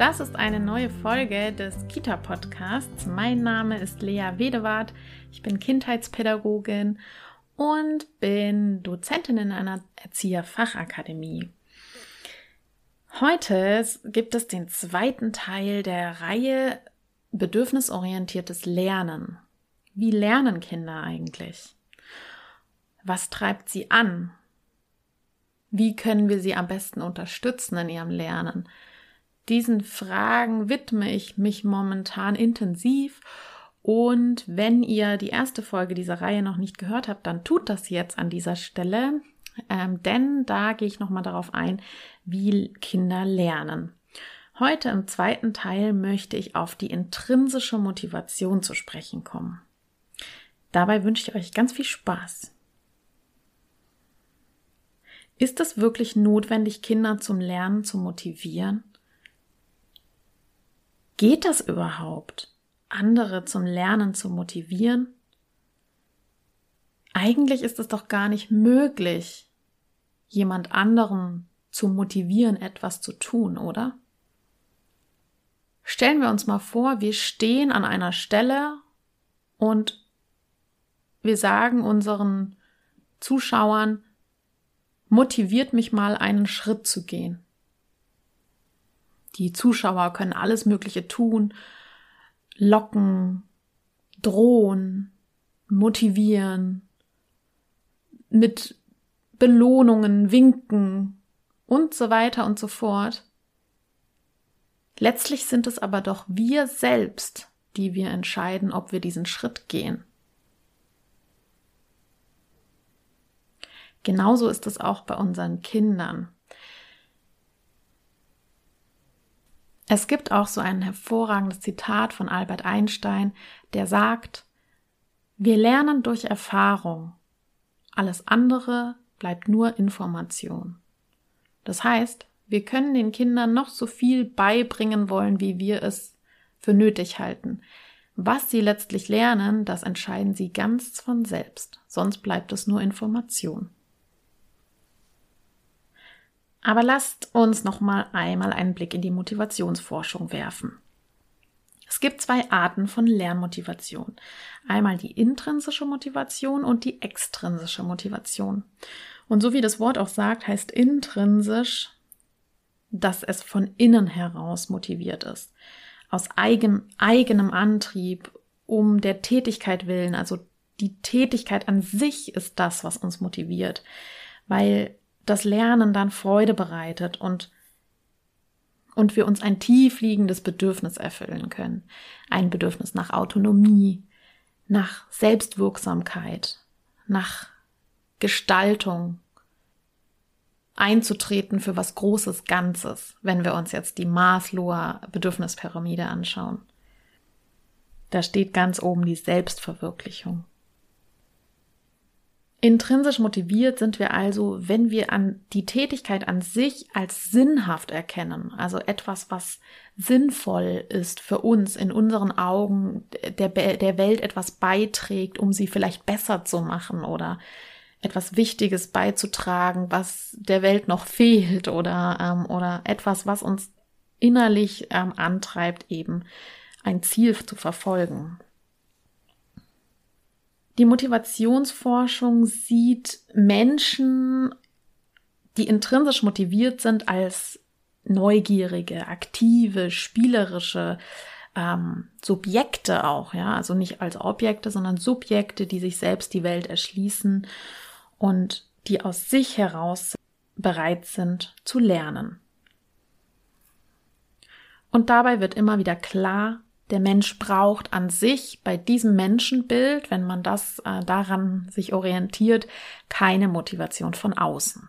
das ist eine neue Folge des Kita-Podcasts. Mein Name ist Lea Wedewart, ich bin Kindheitspädagogin und bin Dozentin in einer Erzieherfachakademie. Heute gibt es den zweiten Teil der Reihe Bedürfnisorientiertes Lernen. Wie lernen Kinder eigentlich? Was treibt sie an? Wie können wir sie am besten unterstützen in ihrem Lernen? Diesen Fragen widme ich mich momentan intensiv. Und wenn ihr die erste Folge dieser Reihe noch nicht gehört habt, dann tut das jetzt an dieser Stelle, ähm, denn da gehe ich nochmal darauf ein, wie Kinder lernen. Heute im zweiten Teil möchte ich auf die intrinsische Motivation zu sprechen kommen. Dabei wünsche ich euch ganz viel Spaß. Ist es wirklich notwendig, Kinder zum Lernen zu motivieren? Geht das überhaupt, andere zum Lernen zu motivieren? Eigentlich ist es doch gar nicht möglich, jemand anderen zu motivieren, etwas zu tun, oder? Stellen wir uns mal vor, wir stehen an einer Stelle und wir sagen unseren Zuschauern, motiviert mich mal einen Schritt zu gehen. Die Zuschauer können alles Mögliche tun, locken, drohen, motivieren, mit Belohnungen winken und so weiter und so fort. Letztlich sind es aber doch wir selbst, die wir entscheiden, ob wir diesen Schritt gehen. Genauso ist es auch bei unseren Kindern. Es gibt auch so ein hervorragendes Zitat von Albert Einstein, der sagt, wir lernen durch Erfahrung. Alles andere bleibt nur Information. Das heißt, wir können den Kindern noch so viel beibringen wollen, wie wir es für nötig halten. Was sie letztlich lernen, das entscheiden sie ganz von selbst, sonst bleibt es nur Information. Aber lasst uns noch mal einmal einen Blick in die Motivationsforschung werfen. Es gibt zwei Arten von Lernmotivation. Einmal die intrinsische Motivation und die extrinsische Motivation. Und so wie das Wort auch sagt, heißt intrinsisch, dass es von innen heraus motiviert ist. Aus eigen, eigenem Antrieb, um der Tätigkeit willen. Also die Tätigkeit an sich ist das, was uns motiviert. Weil das Lernen dann Freude bereitet und und wir uns ein tiefliegendes Bedürfnis erfüllen können. Ein Bedürfnis nach Autonomie, nach Selbstwirksamkeit, nach Gestaltung, einzutreten für was Großes Ganzes, wenn wir uns jetzt die Maslower Bedürfnispyramide anschauen. Da steht ganz oben die Selbstverwirklichung. Intrinsisch motiviert sind wir also, wenn wir an die Tätigkeit an sich als sinnhaft erkennen, also etwas, was sinnvoll ist für uns, in unseren Augen der, der Welt etwas beiträgt, um sie vielleicht besser zu machen oder etwas Wichtiges beizutragen, was der Welt noch fehlt oder, ähm, oder etwas, was uns innerlich ähm, antreibt, eben ein Ziel zu verfolgen. Die Motivationsforschung sieht Menschen, die intrinsisch motiviert sind, als neugierige, aktive, spielerische ähm, Subjekte auch, ja, also nicht als Objekte, sondern Subjekte, die sich selbst die Welt erschließen und die aus sich heraus bereit sind zu lernen. Und dabei wird immer wieder klar, der Mensch braucht an sich bei diesem Menschenbild, wenn man das äh, daran sich orientiert, keine Motivation von außen.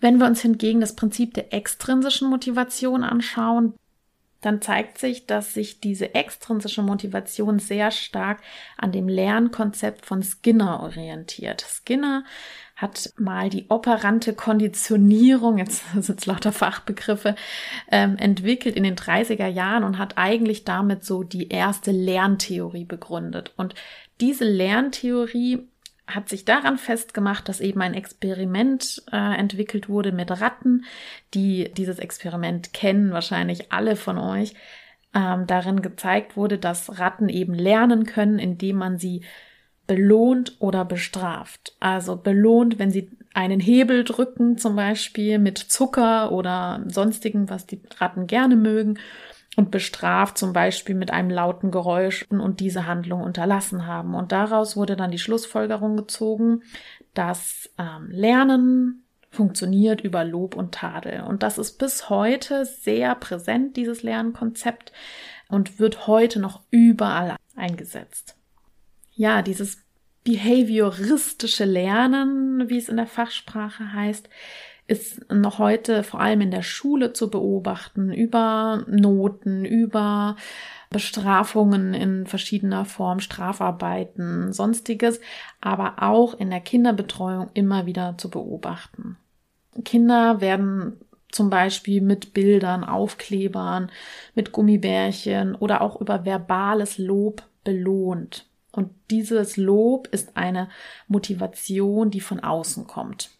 Wenn wir uns hingegen das Prinzip der extrinsischen Motivation anschauen, dann zeigt sich, dass sich diese extrinsische Motivation sehr stark an dem Lernkonzept von Skinner orientiert. Skinner hat mal die operante Konditionierung, jetzt sind es lauter Fachbegriffe, ähm, entwickelt in den 30er Jahren und hat eigentlich damit so die erste Lerntheorie begründet. Und diese Lerntheorie hat sich daran festgemacht, dass eben ein Experiment äh, entwickelt wurde mit Ratten, die dieses Experiment kennen, wahrscheinlich alle von euch. Ähm, darin gezeigt wurde, dass Ratten eben lernen können, indem man sie belohnt oder bestraft. Also belohnt, wenn sie einen Hebel drücken, zum Beispiel mit Zucker oder sonstigen, was die Ratten gerne mögen und bestraft zum Beispiel mit einem lauten Geräusch und diese Handlung unterlassen haben. Und daraus wurde dann die Schlussfolgerung gezogen, dass ähm, Lernen funktioniert über Lob und Tadel. Und das ist bis heute sehr präsent, dieses Lernkonzept, und wird heute noch überall eingesetzt. Ja, dieses behavioristische Lernen, wie es in der Fachsprache heißt, ist noch heute vor allem in der Schule zu beobachten, über Noten, über Bestrafungen in verschiedener Form, Strafarbeiten, sonstiges, aber auch in der Kinderbetreuung immer wieder zu beobachten. Kinder werden zum Beispiel mit Bildern, Aufklebern, mit Gummibärchen oder auch über verbales Lob belohnt. Und dieses Lob ist eine Motivation, die von außen kommt.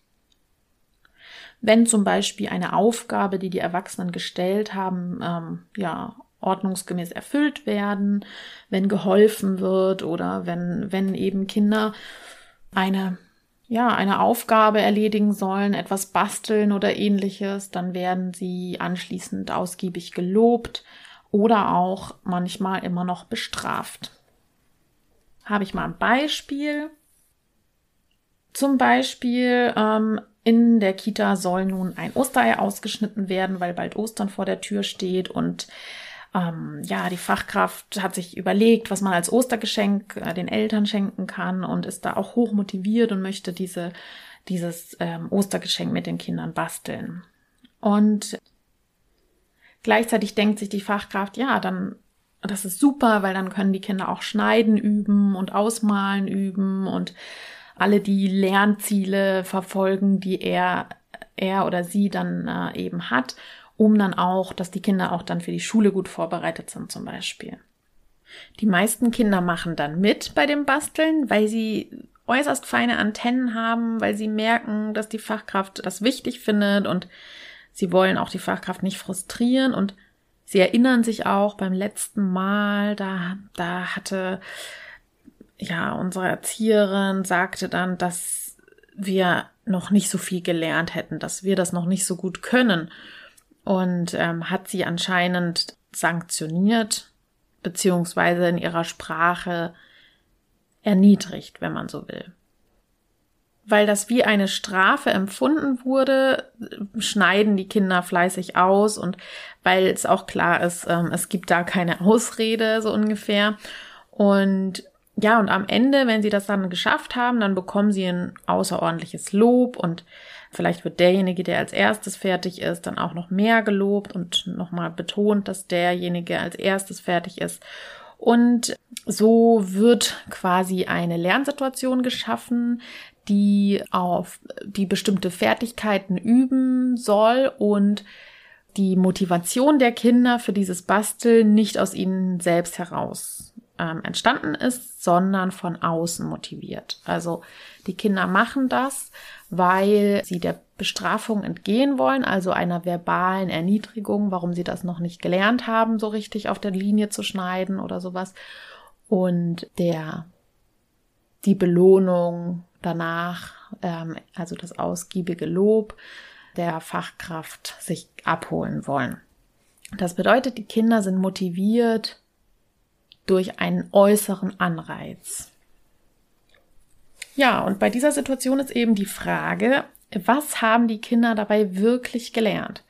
Wenn zum Beispiel eine Aufgabe, die die Erwachsenen gestellt haben, ähm, ja, ordnungsgemäß erfüllt werden, wenn geholfen wird oder wenn, wenn eben Kinder eine, ja, eine Aufgabe erledigen sollen, etwas basteln oder ähnliches, dann werden sie anschließend ausgiebig gelobt oder auch manchmal immer noch bestraft. Habe ich mal ein Beispiel. Zum Beispiel ähm, in der Kita soll nun ein Osterei ausgeschnitten werden, weil bald Ostern vor der Tür steht und ähm, ja, die Fachkraft hat sich überlegt, was man als Ostergeschenk äh, den Eltern schenken kann und ist da auch hoch motiviert und möchte diese, dieses ähm, Ostergeschenk mit den Kindern basteln. Und gleichzeitig denkt sich die Fachkraft, ja, dann das ist super, weil dann können die Kinder auch schneiden üben und ausmalen üben und alle die Lernziele verfolgen, die er, er oder sie dann äh, eben hat, um dann auch, dass die Kinder auch dann für die Schule gut vorbereitet sind zum Beispiel. Die meisten Kinder machen dann mit bei dem Basteln, weil sie äußerst feine Antennen haben, weil sie merken, dass die Fachkraft das wichtig findet und sie wollen auch die Fachkraft nicht frustrieren und sie erinnern sich auch beim letzten Mal, da, da hatte ja, unsere Erzieherin sagte dann, dass wir noch nicht so viel gelernt hätten, dass wir das noch nicht so gut können und ähm, hat sie anscheinend sanktioniert beziehungsweise in ihrer Sprache erniedrigt, wenn man so will. Weil das wie eine Strafe empfunden wurde, schneiden die Kinder fleißig aus und weil es auch klar ist, ähm, es gibt da keine Ausrede so ungefähr. Und ja, und am Ende, wenn sie das dann geschafft haben, dann bekommen sie ein außerordentliches Lob und vielleicht wird derjenige, der als erstes fertig ist, dann auch noch mehr gelobt und nochmal betont, dass derjenige als erstes fertig ist. Und so wird quasi eine Lernsituation geschaffen, die auf die bestimmte Fertigkeiten üben soll und die Motivation der Kinder für dieses Basteln nicht aus ihnen selbst heraus ähm, entstanden ist, sondern von außen motiviert. Also die Kinder machen das, weil sie der Bestrafung entgehen wollen, also einer verbalen Erniedrigung, warum sie das noch nicht gelernt haben, so richtig auf der Linie zu schneiden oder sowas. Und der, die Belohnung danach, ähm, also das ausgiebige Lob der Fachkraft sich abholen wollen. Das bedeutet, die Kinder sind motiviert, durch einen äußeren Anreiz. Ja, und bei dieser Situation ist eben die Frage, was haben die Kinder dabei wirklich gelernt?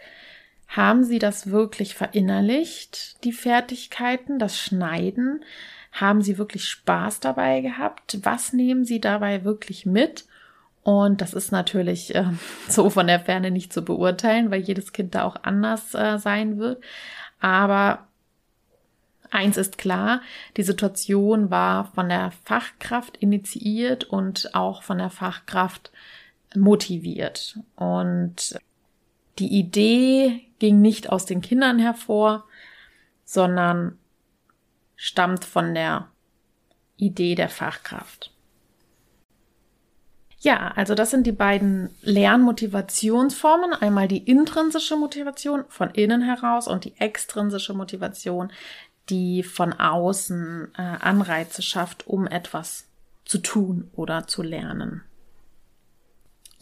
Haben sie das wirklich verinnerlicht, die Fertigkeiten, das Schneiden? Haben sie wirklich Spaß dabei gehabt? Was nehmen sie dabei wirklich mit? Und das ist natürlich äh, so von der Ferne nicht zu beurteilen, weil jedes Kind da auch anders äh, sein wird. Aber eins ist klar, die Situation war von der Fachkraft initiiert und auch von der Fachkraft motiviert. Und die Idee ging nicht aus den Kindern hervor, sondern stammt von der Idee der Fachkraft. Ja, also das sind die beiden Lernmotivationsformen. Einmal die intrinsische Motivation von innen heraus und die extrinsische Motivation, die von außen äh, Anreize schafft, um etwas zu tun oder zu lernen.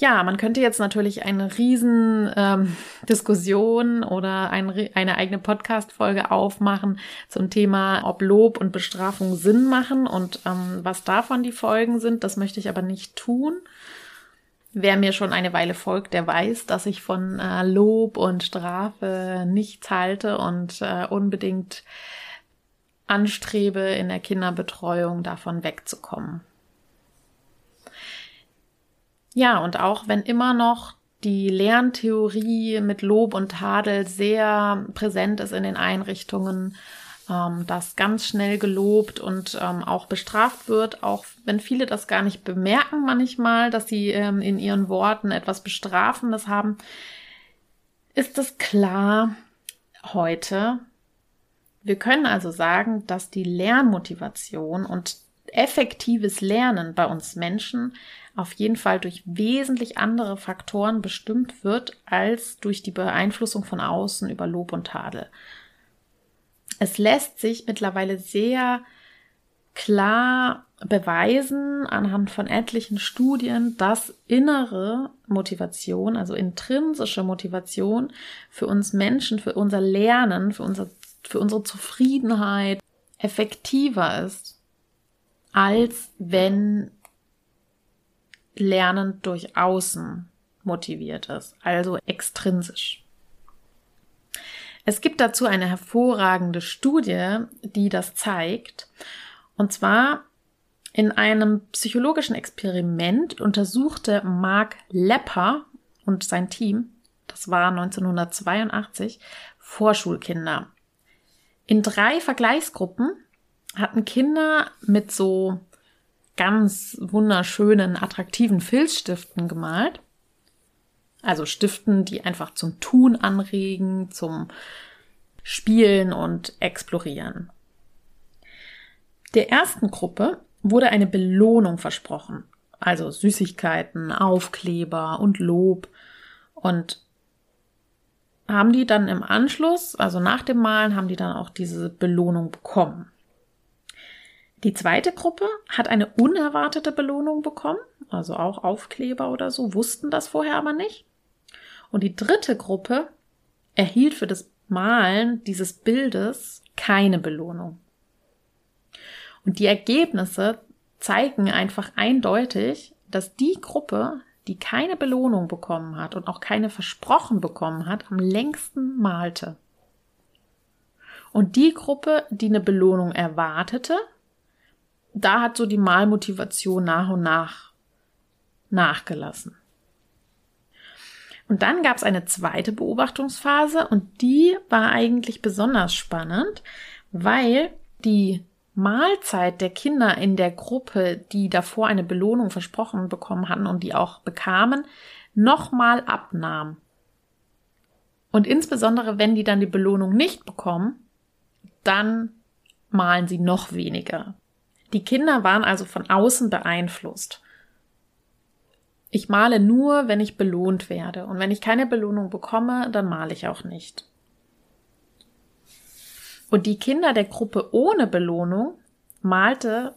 Ja, man könnte jetzt natürlich eine riesen ähm, Diskussion oder ein, eine eigene Podcast-Folge aufmachen zum Thema, ob Lob und Bestrafung Sinn machen und ähm, was davon die Folgen sind. Das möchte ich aber nicht tun. Wer mir schon eine Weile folgt, der weiß, dass ich von äh, Lob und Strafe nichts halte und äh, unbedingt anstrebe, in der Kinderbetreuung davon wegzukommen. Ja, und auch wenn immer noch die Lerntheorie mit Lob und Tadel sehr präsent ist in den Einrichtungen, ähm, dass ganz schnell gelobt und ähm, auch bestraft wird, auch wenn viele das gar nicht bemerken manchmal, dass sie ähm, in ihren Worten etwas Bestrafendes haben, ist es klar heute. Wir können also sagen, dass die Lernmotivation und effektives Lernen bei uns Menschen auf jeden Fall durch wesentlich andere Faktoren bestimmt wird als durch die Beeinflussung von außen über Lob und Tadel. Es lässt sich mittlerweile sehr klar beweisen anhand von etlichen Studien, dass innere Motivation, also intrinsische Motivation für uns Menschen, für unser Lernen, für, unser, für unsere Zufriedenheit effektiver ist, als wenn Lernen durch Außen motiviert ist, also extrinsisch. Es gibt dazu eine hervorragende Studie, die das zeigt. Und zwar in einem psychologischen Experiment untersuchte Mark Lepper und sein Team, das war 1982, Vorschulkinder. In drei Vergleichsgruppen hatten Kinder mit so ganz wunderschönen, attraktiven Filzstiften gemalt. Also Stiften, die einfach zum Tun anregen, zum Spielen und Explorieren. Der ersten Gruppe wurde eine Belohnung versprochen. Also Süßigkeiten, Aufkleber und Lob. Und haben die dann im Anschluss, also nach dem Malen, haben die dann auch diese Belohnung bekommen. Die zweite Gruppe hat eine unerwartete Belohnung bekommen, also auch Aufkleber oder so, wussten das vorher aber nicht. Und die dritte Gruppe erhielt für das Malen dieses Bildes keine Belohnung. Und die Ergebnisse zeigen einfach eindeutig, dass die Gruppe, die keine Belohnung bekommen hat und auch keine versprochen bekommen hat, am längsten malte. Und die Gruppe, die eine Belohnung erwartete, da hat so die Malmotivation nach und nach nachgelassen. Und dann gab es eine zweite Beobachtungsphase und die war eigentlich besonders spannend, weil die Mahlzeit der Kinder in der Gruppe, die davor eine Belohnung versprochen bekommen hatten und die auch bekamen, nochmal abnahm. Und insbesondere, wenn die dann die Belohnung nicht bekommen, dann malen sie noch weniger. Die Kinder waren also von außen beeinflusst. Ich male nur, wenn ich belohnt werde. Und wenn ich keine Belohnung bekomme, dann male ich auch nicht. Und die Kinder der Gruppe ohne Belohnung malte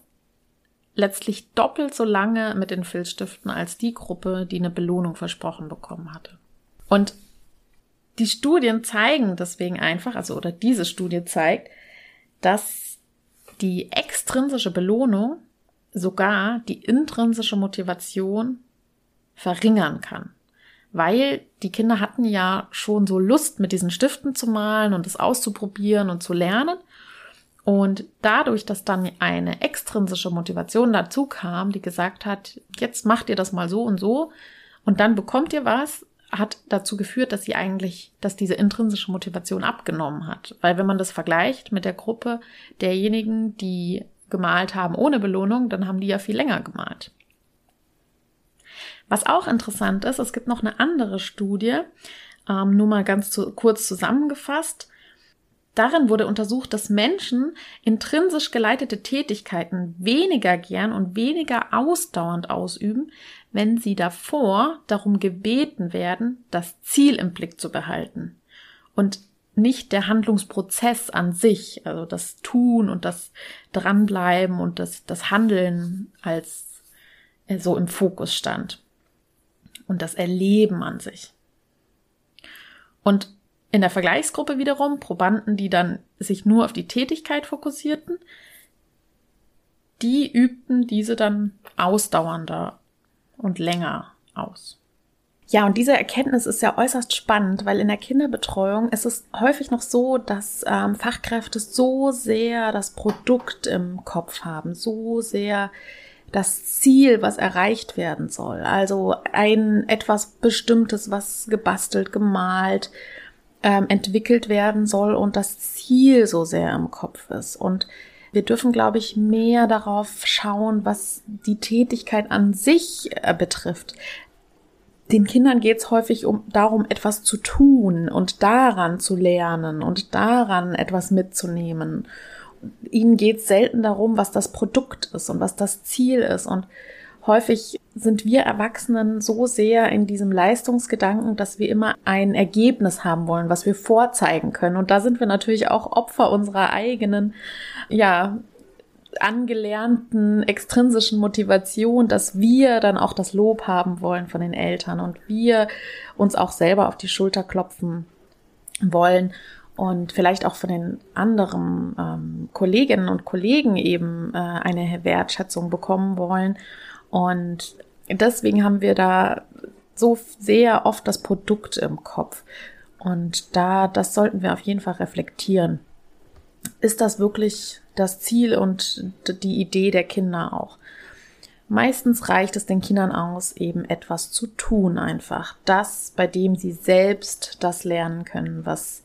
letztlich doppelt so lange mit den Filzstiften als die Gruppe, die eine Belohnung versprochen bekommen hatte. Und die Studien zeigen deswegen einfach, also oder diese Studie zeigt, dass die extrinsische Belohnung sogar die intrinsische Motivation verringern kann. Weil die Kinder hatten ja schon so Lust, mit diesen Stiften zu malen und es auszuprobieren und zu lernen. Und dadurch, dass dann eine extrinsische Motivation dazu kam, die gesagt hat, jetzt macht ihr das mal so und so und dann bekommt ihr was, hat dazu geführt, dass sie eigentlich, dass diese intrinsische Motivation abgenommen hat. Weil wenn man das vergleicht mit der Gruppe derjenigen, die gemalt haben ohne Belohnung, dann haben die ja viel länger gemalt. Was auch interessant ist, es gibt noch eine andere Studie, ähm, nur mal ganz zu, kurz zusammengefasst. Darin wurde untersucht, dass Menschen intrinsisch geleitete Tätigkeiten weniger gern und weniger ausdauernd ausüben, wenn sie davor darum gebeten werden, das Ziel im Blick zu behalten und nicht der Handlungsprozess an sich, also das Tun und das Dranbleiben und das, das Handeln als äh, so im Fokus stand und das Erleben an sich. Und in der Vergleichsgruppe wiederum Probanden, die dann sich nur auf die Tätigkeit fokussierten, die übten diese dann ausdauernder und länger aus. Ja, und diese Erkenntnis ist ja äußerst spannend, weil in der Kinderbetreuung ist es häufig noch so, dass ähm, Fachkräfte so sehr das Produkt im Kopf haben, so sehr das Ziel, was erreicht werden soll. Also ein etwas Bestimmtes, was gebastelt, gemalt, ähm, entwickelt werden soll und das Ziel so sehr im Kopf ist. Und wir dürfen, glaube ich, mehr darauf schauen, was die Tätigkeit an sich äh, betrifft. Den Kindern geht es häufig um darum, etwas zu tun und daran zu lernen und daran etwas mitzunehmen. Ihnen geht es selten darum, was das Produkt ist und was das Ziel ist. Und häufig sind wir Erwachsenen so sehr in diesem Leistungsgedanken, dass wir immer ein Ergebnis haben wollen, was wir vorzeigen können. Und da sind wir natürlich auch Opfer unserer eigenen, ja, angelernten extrinsischen Motivation, dass wir dann auch das Lob haben wollen von den Eltern und wir uns auch selber auf die Schulter klopfen wollen und vielleicht auch von den anderen ähm, Kolleginnen und Kollegen eben äh, eine Wertschätzung bekommen wollen und deswegen haben wir da so sehr oft das Produkt im Kopf. Und da, das sollten wir auf jeden Fall reflektieren. Ist das wirklich das Ziel und die Idee der Kinder auch? Meistens reicht es den Kindern aus, eben etwas zu tun einfach. Das, bei dem sie selbst das lernen können, was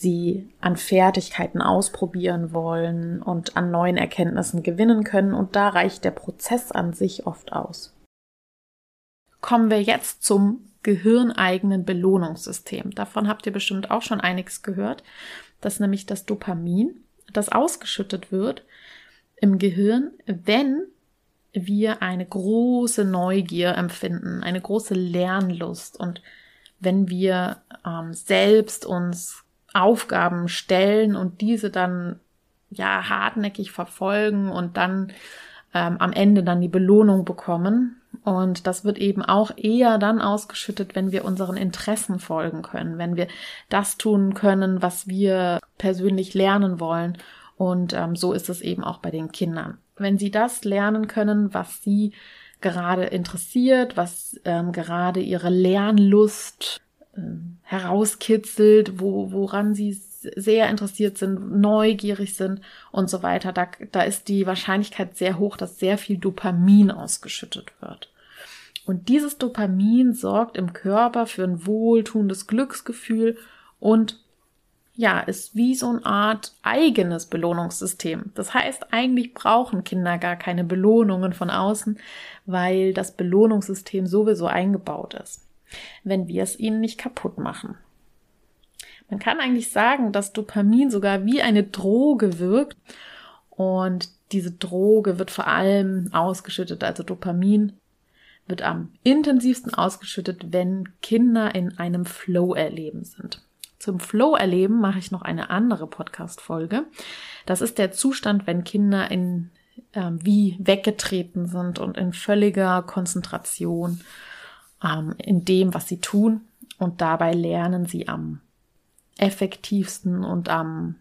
sie an Fertigkeiten ausprobieren wollen und an neuen Erkenntnissen gewinnen können. Und da reicht der Prozess an sich oft aus. Kommen wir jetzt zum gehirneigenen Belohnungssystem. Davon habt ihr bestimmt auch schon einiges gehört. Das nämlich das Dopamin, das ausgeschüttet wird im Gehirn, wenn wir eine große Neugier empfinden, eine große Lernlust und wenn wir ähm, selbst uns Aufgaben stellen und diese dann ja hartnäckig verfolgen und dann ähm, am Ende dann die Belohnung bekommen. Und das wird eben auch eher dann ausgeschüttet, wenn wir unseren Interessen folgen können, wenn wir das tun können, was wir persönlich lernen wollen. Und ähm, so ist es eben auch bei den Kindern. Wenn sie das lernen können, was sie gerade interessiert, was ähm, gerade ihre Lernlust ähm, herauskitzelt, wo, woran sie sehr interessiert sind, neugierig sind und so weiter, da, da ist die Wahrscheinlichkeit sehr hoch, dass sehr viel Dopamin ausgeschüttet wird. Und dieses Dopamin sorgt im Körper für ein wohltuendes Glücksgefühl und ja, ist wie so eine Art eigenes Belohnungssystem. Das heißt, eigentlich brauchen Kinder gar keine Belohnungen von außen, weil das Belohnungssystem sowieso eingebaut ist wenn wir es ihnen nicht kaputt machen. Man kann eigentlich sagen, dass Dopamin sogar wie eine Droge wirkt und diese Droge wird vor allem ausgeschüttet, also Dopamin wird am intensivsten ausgeschüttet, wenn Kinder in einem Flow-Erleben sind. Zum Flow-Erleben mache ich noch eine andere Podcast-Folge. Das ist der Zustand, wenn Kinder in äh, wie weggetreten sind und in völliger Konzentration ähm, in dem, was sie tun. Und dabei lernen sie am effektivsten und am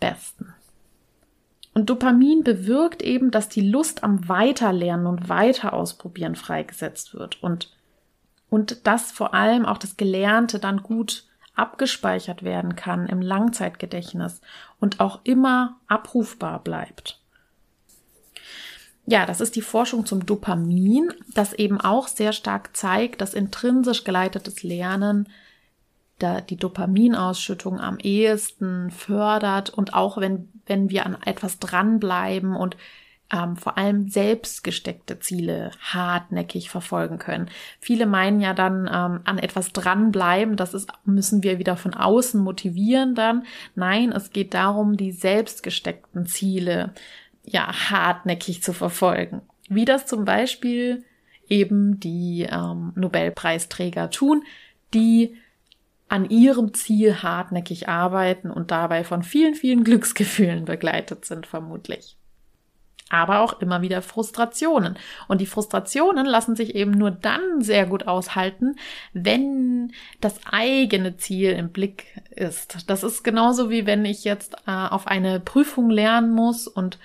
besten. Und Dopamin bewirkt eben, dass die Lust am Weiterlernen und Weiterausprobieren freigesetzt wird und, und dass vor allem auch das Gelernte dann gut abgespeichert werden kann im Langzeitgedächtnis und auch immer abrufbar bleibt. Ja, das ist die Forschung zum Dopamin, das eben auch sehr stark zeigt, dass intrinsisch geleitetes Lernen da die Dopaminausschüttung am ehesten fördert und auch wenn, wenn wir an etwas dranbleiben und ähm, vor allem selbst gesteckte Ziele hartnäckig verfolgen können. Viele meinen ja dann ähm, an etwas dranbleiben, das ist, müssen wir wieder von außen motivieren dann. Nein, es geht darum, die selbst gesteckten Ziele ja hartnäckig zu verfolgen. Wie das zum Beispiel eben die ähm, Nobelpreisträger tun, die an ihrem Ziel hartnäckig arbeiten und dabei von vielen, vielen Glücksgefühlen begleitet sind, vermutlich. Aber auch immer wieder Frustrationen. Und die Frustrationen lassen sich eben nur dann sehr gut aushalten, wenn das eigene Ziel im Blick ist. Das ist genauso wie wenn ich jetzt äh, auf eine Prüfung lernen muss und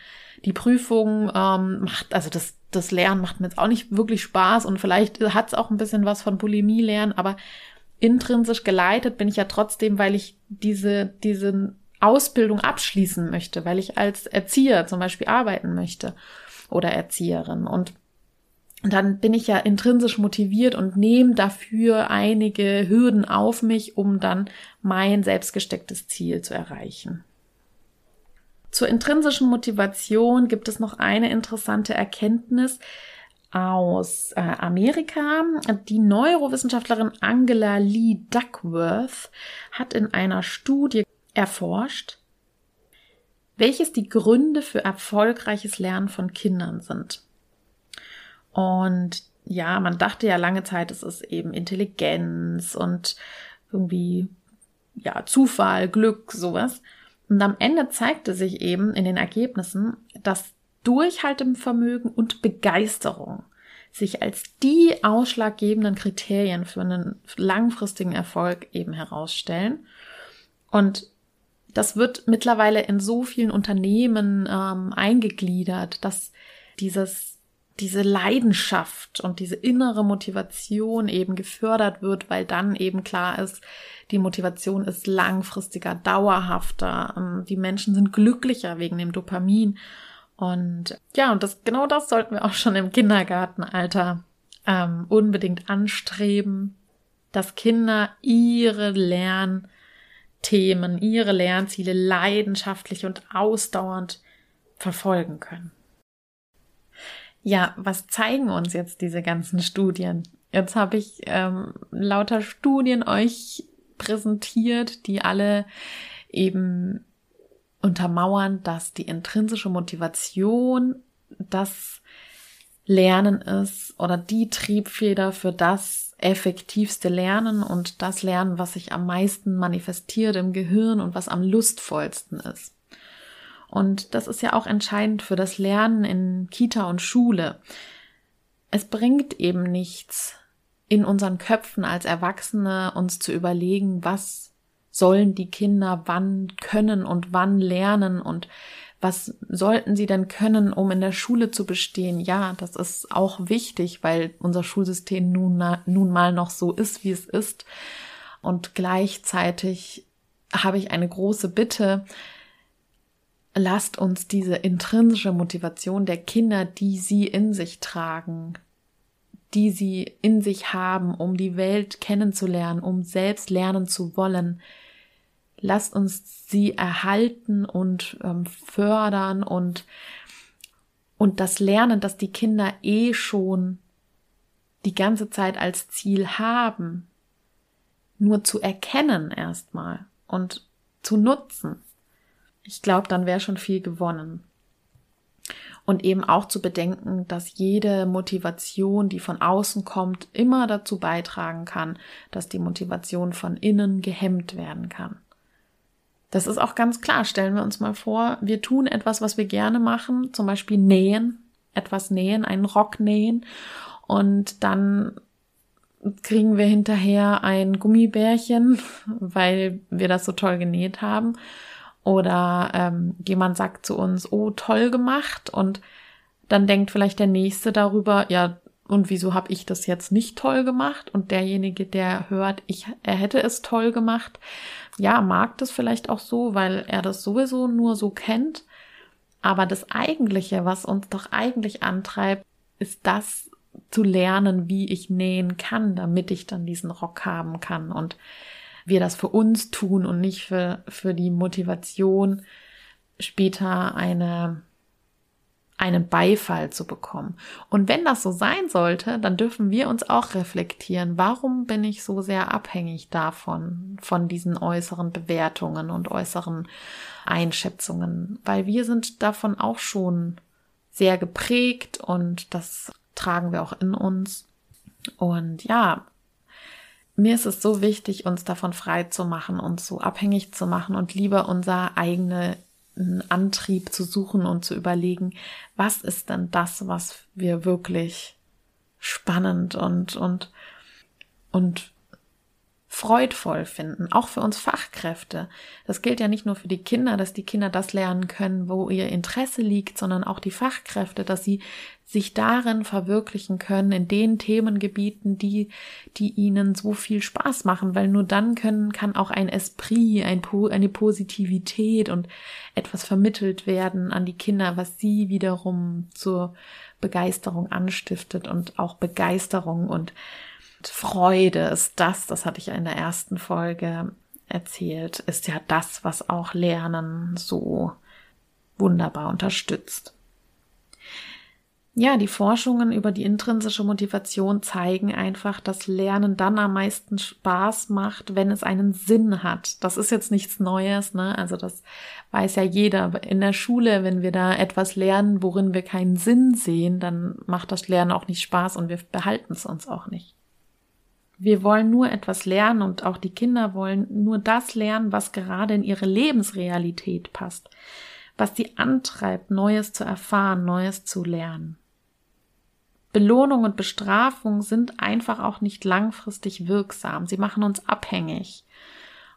die Prüfung ähm, macht, also das, das Lernen macht mir jetzt auch nicht wirklich Spaß und vielleicht hat es auch ein bisschen was von Bulimie lernen, aber intrinsisch geleitet bin ich ja trotzdem, weil ich diese, diese Ausbildung abschließen möchte, weil ich als Erzieher zum Beispiel arbeiten möchte oder Erzieherin und dann bin ich ja intrinsisch motiviert und nehme dafür einige Hürden auf mich, um dann mein selbstgestecktes Ziel zu erreichen. Zur intrinsischen Motivation gibt es noch eine interessante Erkenntnis aus äh, Amerika. Die Neurowissenschaftlerin Angela Lee Duckworth hat in einer Studie erforscht, welches die Gründe für erfolgreiches Lernen von Kindern sind. Und ja, man dachte ja lange Zeit, es ist eben Intelligenz und irgendwie ja Zufall, Glück, sowas. Und am Ende zeigte sich eben in den Ergebnissen, dass Durchhaltevermögen und Begeisterung sich als die ausschlaggebenden Kriterien für einen langfristigen Erfolg eben herausstellen. Und das wird mittlerweile in so vielen Unternehmen ähm, eingegliedert, dass dieses diese Leidenschaft und diese innere Motivation eben gefördert wird, weil dann eben klar ist, die Motivation ist langfristiger, dauerhafter, ähm, die Menschen sind glücklicher wegen dem Dopamin. Und ja, und das genau das sollten wir auch schon im Kindergartenalter ähm, unbedingt anstreben, dass Kinder ihre Lernthemen, ihre Lernziele leidenschaftlich und ausdauernd verfolgen können. Ja, was zeigen uns jetzt diese ganzen Studien? Jetzt habe ich ähm, lauter Studien euch präsentiert, die alle eben untermauern, dass die intrinsische Motivation das Lernen ist oder die Triebfeder für das effektivste Lernen und das Lernen, was sich am meisten manifestiert im Gehirn und was am lustvollsten ist. Und das ist ja auch entscheidend für das Lernen in Kita und Schule. Es bringt eben nichts, in unseren Köpfen als Erwachsene uns zu überlegen, was sollen die Kinder wann können und wann lernen und was sollten sie denn können, um in der Schule zu bestehen? Ja, das ist auch wichtig, weil unser Schulsystem nun, nun mal noch so ist, wie es ist. Und gleichzeitig habe ich eine große Bitte, lasst uns diese intrinsische Motivation der Kinder, die sie in sich tragen, die sie in sich haben, um die Welt kennenzulernen, um selbst lernen zu wollen, lasst uns sie erhalten und ähm, fördern und und das Lernen, das die Kinder eh schon die ganze Zeit als Ziel haben, nur zu erkennen erstmal und zu nutzen. Ich glaube, dann wäre schon viel gewonnen. Und eben auch zu bedenken, dass jede Motivation, die von außen kommt, immer dazu beitragen kann, dass die Motivation von innen gehemmt werden kann. Das ist auch ganz klar. Stellen wir uns mal vor, wir tun etwas, was wir gerne machen, zum Beispiel nähen, etwas nähen, einen Rock nähen und dann kriegen wir hinterher ein Gummibärchen, weil wir das so toll genäht haben oder ähm, jemand sagt zu uns, oh, toll gemacht. Und dann denkt vielleicht der Nächste darüber, ja, und wieso habe ich das jetzt nicht toll gemacht und derjenige, der hört, ich, er hätte es toll gemacht, ja, mag das vielleicht auch so, weil er das sowieso nur so kennt. Aber das eigentliche, was uns doch eigentlich antreibt, ist das zu lernen, wie ich nähen kann, damit ich dann diesen Rock haben kann und wir das für uns tun und nicht für, für die Motivation, später eine einen Beifall zu bekommen. Und wenn das so sein sollte, dann dürfen wir uns auch reflektieren, warum bin ich so sehr abhängig davon, von diesen äußeren Bewertungen und äußeren Einschätzungen, weil wir sind davon auch schon sehr geprägt und das tragen wir auch in uns. Und ja, mir ist es so wichtig, uns davon frei zu machen, uns so abhängig zu machen und lieber unser eigene Antrieb zu suchen und zu überlegen, was ist denn das, was wir wirklich spannend und, und, und freudvoll finden, auch für uns Fachkräfte. Das gilt ja nicht nur für die Kinder, dass die Kinder das lernen können, wo ihr Interesse liegt, sondern auch die Fachkräfte, dass sie sich darin verwirklichen können, in den Themengebieten, die, die ihnen so viel Spaß machen, weil nur dann können, kann auch ein Esprit, ein, eine Positivität und etwas vermittelt werden an die Kinder, was sie wiederum zur Begeisterung anstiftet und auch Begeisterung und Freude ist das, das hatte ich ja in der ersten Folge erzählt, ist ja das, was auch Lernen so wunderbar unterstützt. Ja, die Forschungen über die intrinsische Motivation zeigen einfach, dass Lernen dann am meisten Spaß macht, wenn es einen Sinn hat. Das ist jetzt nichts Neues, ne? Also das weiß ja jeder. In der Schule, wenn wir da etwas lernen, worin wir keinen Sinn sehen, dann macht das Lernen auch nicht Spaß und wir behalten es uns auch nicht. Wir wollen nur etwas lernen und auch die Kinder wollen nur das lernen, was gerade in ihre Lebensrealität passt, was sie antreibt, Neues zu erfahren, Neues zu lernen. Belohnung und Bestrafung sind einfach auch nicht langfristig wirksam. Sie machen uns abhängig.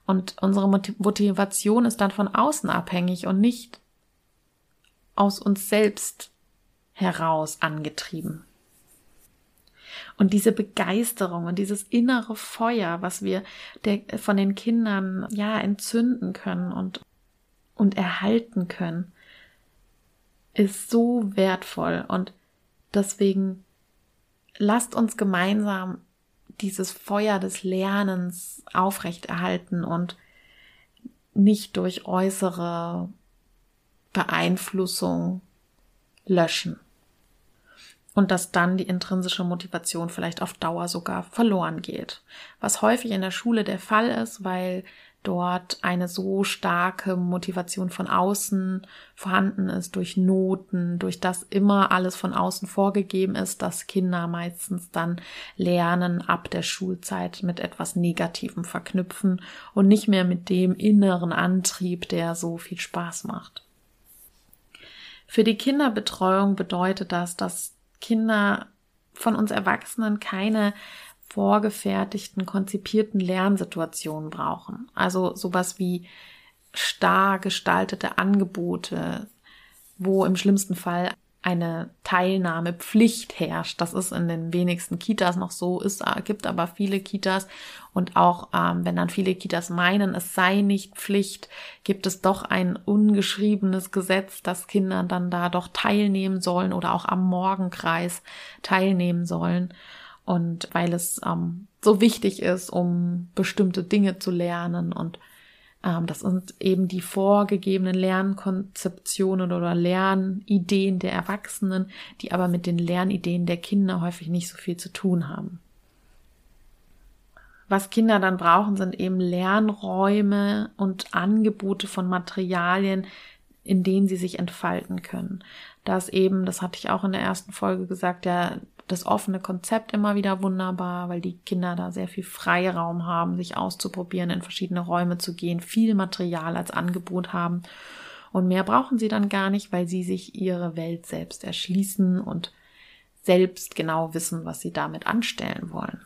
Und unsere Motivation ist dann von außen abhängig und nicht aus uns selbst heraus angetrieben. Und diese Begeisterung und dieses innere Feuer, was wir der, von den Kindern ja entzünden können und, und erhalten können, ist so wertvoll. Und Deswegen lasst uns gemeinsam dieses Feuer des Lernens aufrechterhalten und nicht durch äußere Beeinflussung löschen. Und dass dann die intrinsische Motivation vielleicht auf Dauer sogar verloren geht. Was häufig in der Schule der Fall ist, weil dort eine so starke Motivation von außen vorhanden ist, durch Noten, durch das immer alles von außen vorgegeben ist, dass Kinder meistens dann lernen, ab der Schulzeit mit etwas Negativem verknüpfen und nicht mehr mit dem inneren Antrieb, der so viel Spaß macht. Für die Kinderbetreuung bedeutet das, dass Kinder von uns Erwachsenen keine vorgefertigten, konzipierten Lernsituationen brauchen. Also sowas wie starr gestaltete Angebote, wo im schlimmsten Fall eine Teilnahmepflicht herrscht. Das ist in den wenigsten Kitas noch so, es gibt aber viele Kitas und auch ähm, wenn dann viele Kitas meinen, es sei nicht Pflicht, gibt es doch ein ungeschriebenes Gesetz, dass Kinder dann da doch teilnehmen sollen oder auch am Morgenkreis teilnehmen sollen. Und weil es ähm, so wichtig ist, um bestimmte Dinge zu lernen und das sind eben die vorgegebenen Lernkonzeptionen oder Lernideen der Erwachsenen, die aber mit den Lernideen der Kinder häufig nicht so viel zu tun haben. Was Kinder dann brauchen, sind eben Lernräume und Angebote von Materialien, in denen sie sich entfalten können. Das eben, das hatte ich auch in der ersten Folge gesagt, der das offene Konzept immer wieder wunderbar, weil die Kinder da sehr viel Freiraum haben, sich auszuprobieren, in verschiedene Räume zu gehen, viel Material als Angebot haben. Und mehr brauchen sie dann gar nicht, weil sie sich ihre Welt selbst erschließen und selbst genau wissen, was sie damit anstellen wollen.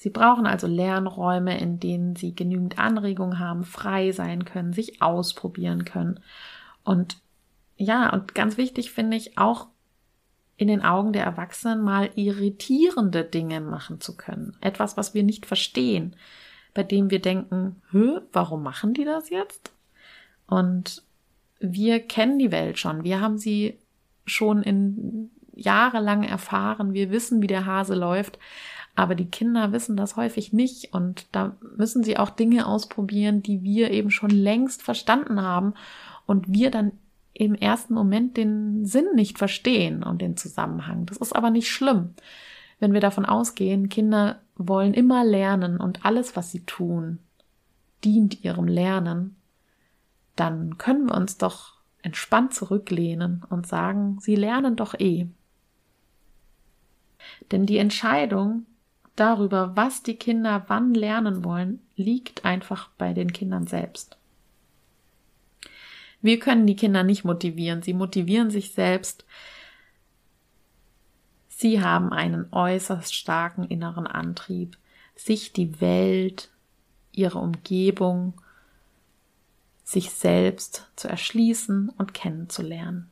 Sie brauchen also Lernräume, in denen sie genügend Anregung haben, frei sein können, sich ausprobieren können. Und ja, und ganz wichtig finde ich auch in den Augen der Erwachsenen mal irritierende Dinge machen zu können. Etwas, was wir nicht verstehen, bei dem wir denken, Hö, warum machen die das jetzt? Und wir kennen die Welt schon. Wir haben sie schon in jahrelang erfahren. Wir wissen, wie der Hase läuft. Aber die Kinder wissen das häufig nicht und da müssen sie auch Dinge ausprobieren, die wir eben schon längst verstanden haben und wir dann im ersten Moment den Sinn nicht verstehen und den Zusammenhang. Das ist aber nicht schlimm, wenn wir davon ausgehen, Kinder wollen immer lernen und alles, was sie tun, dient ihrem Lernen, dann können wir uns doch entspannt zurücklehnen und sagen, sie lernen doch eh. Denn die Entscheidung darüber, was die Kinder wann lernen wollen, liegt einfach bei den Kindern selbst. Wir können die Kinder nicht motivieren, sie motivieren sich selbst. Sie haben einen äußerst starken inneren Antrieb, sich die Welt, ihre Umgebung, sich selbst zu erschließen und kennenzulernen.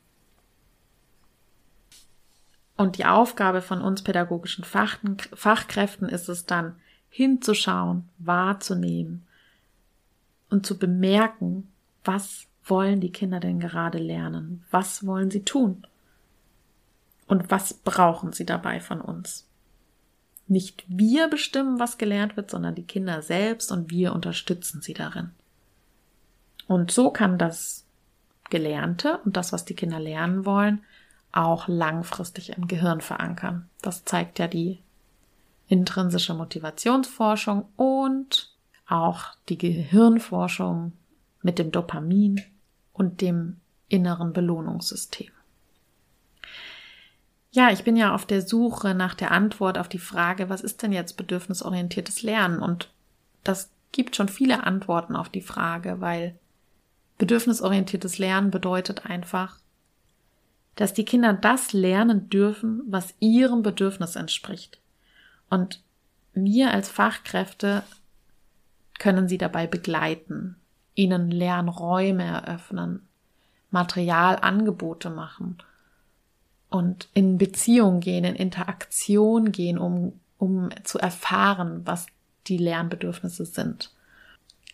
Und die Aufgabe von uns pädagogischen Fachkräften ist es dann, hinzuschauen, wahrzunehmen und zu bemerken, was wollen die Kinder denn gerade lernen? Was wollen sie tun? Und was brauchen sie dabei von uns? Nicht wir bestimmen, was gelernt wird, sondern die Kinder selbst und wir unterstützen sie darin. Und so kann das Gelernte und das, was die Kinder lernen wollen, auch langfristig im Gehirn verankern. Das zeigt ja die intrinsische Motivationsforschung und auch die Gehirnforschung mit dem Dopamin und dem inneren Belohnungssystem. Ja, ich bin ja auf der Suche nach der Antwort auf die Frage, was ist denn jetzt bedürfnisorientiertes Lernen? Und das gibt schon viele Antworten auf die Frage, weil bedürfnisorientiertes Lernen bedeutet einfach, dass die Kinder das lernen dürfen, was ihrem Bedürfnis entspricht. Und wir als Fachkräfte können sie dabei begleiten, ihnen Lernräume eröffnen, Materialangebote machen und in Beziehung gehen, in Interaktion gehen, um, um zu erfahren, was die Lernbedürfnisse sind,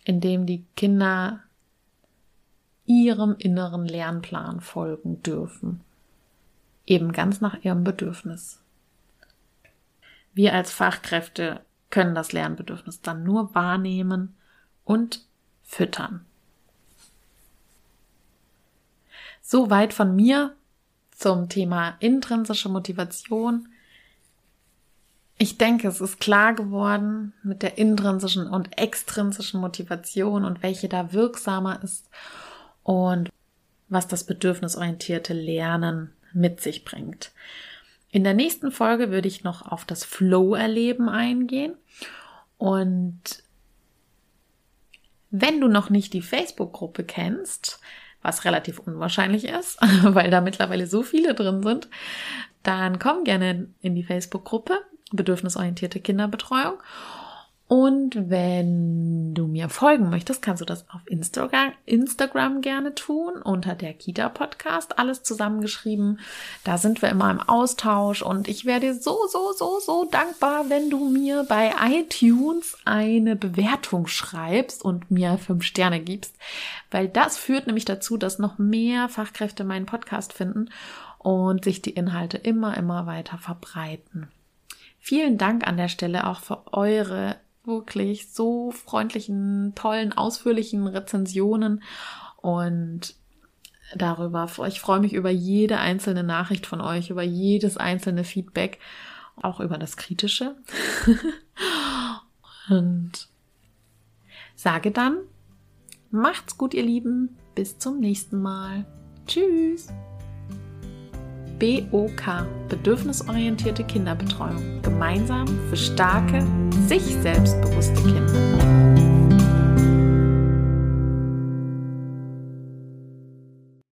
indem die Kinder ihrem inneren Lernplan folgen dürfen eben ganz nach ihrem Bedürfnis. Wir als Fachkräfte können das Lernbedürfnis dann nur wahrnehmen und füttern. Soweit von mir zum Thema intrinsische Motivation. Ich denke, es ist klar geworden mit der intrinsischen und extrinsischen Motivation und welche da wirksamer ist und was das bedürfnisorientierte Lernen mit sich bringt. In der nächsten Folge würde ich noch auf das Flow-Erleben eingehen. Und wenn du noch nicht die Facebook-Gruppe kennst, was relativ unwahrscheinlich ist, weil da mittlerweile so viele drin sind, dann komm gerne in die Facebook-Gruppe Bedürfnisorientierte Kinderbetreuung und wenn du mir folgen möchtest, kannst du das auf Instagram, Instagram gerne tun, unter der Kita Podcast, alles zusammengeschrieben. Da sind wir immer im Austausch und ich werde so, so, so, so dankbar, wenn du mir bei iTunes eine Bewertung schreibst und mir fünf Sterne gibst, weil das führt nämlich dazu, dass noch mehr Fachkräfte meinen Podcast finden und sich die Inhalte immer, immer weiter verbreiten. Vielen Dank an der Stelle auch für eure wirklich so freundlichen, tollen, ausführlichen Rezensionen und darüber. Ich freue mich über jede einzelne Nachricht von euch, über jedes einzelne Feedback, auch über das kritische. und sage dann, macht's gut, ihr Lieben. Bis zum nächsten Mal. Tschüss. BOK, bedürfnisorientierte Kinderbetreuung. Gemeinsam für starke, sich selbstbewusste Kinder.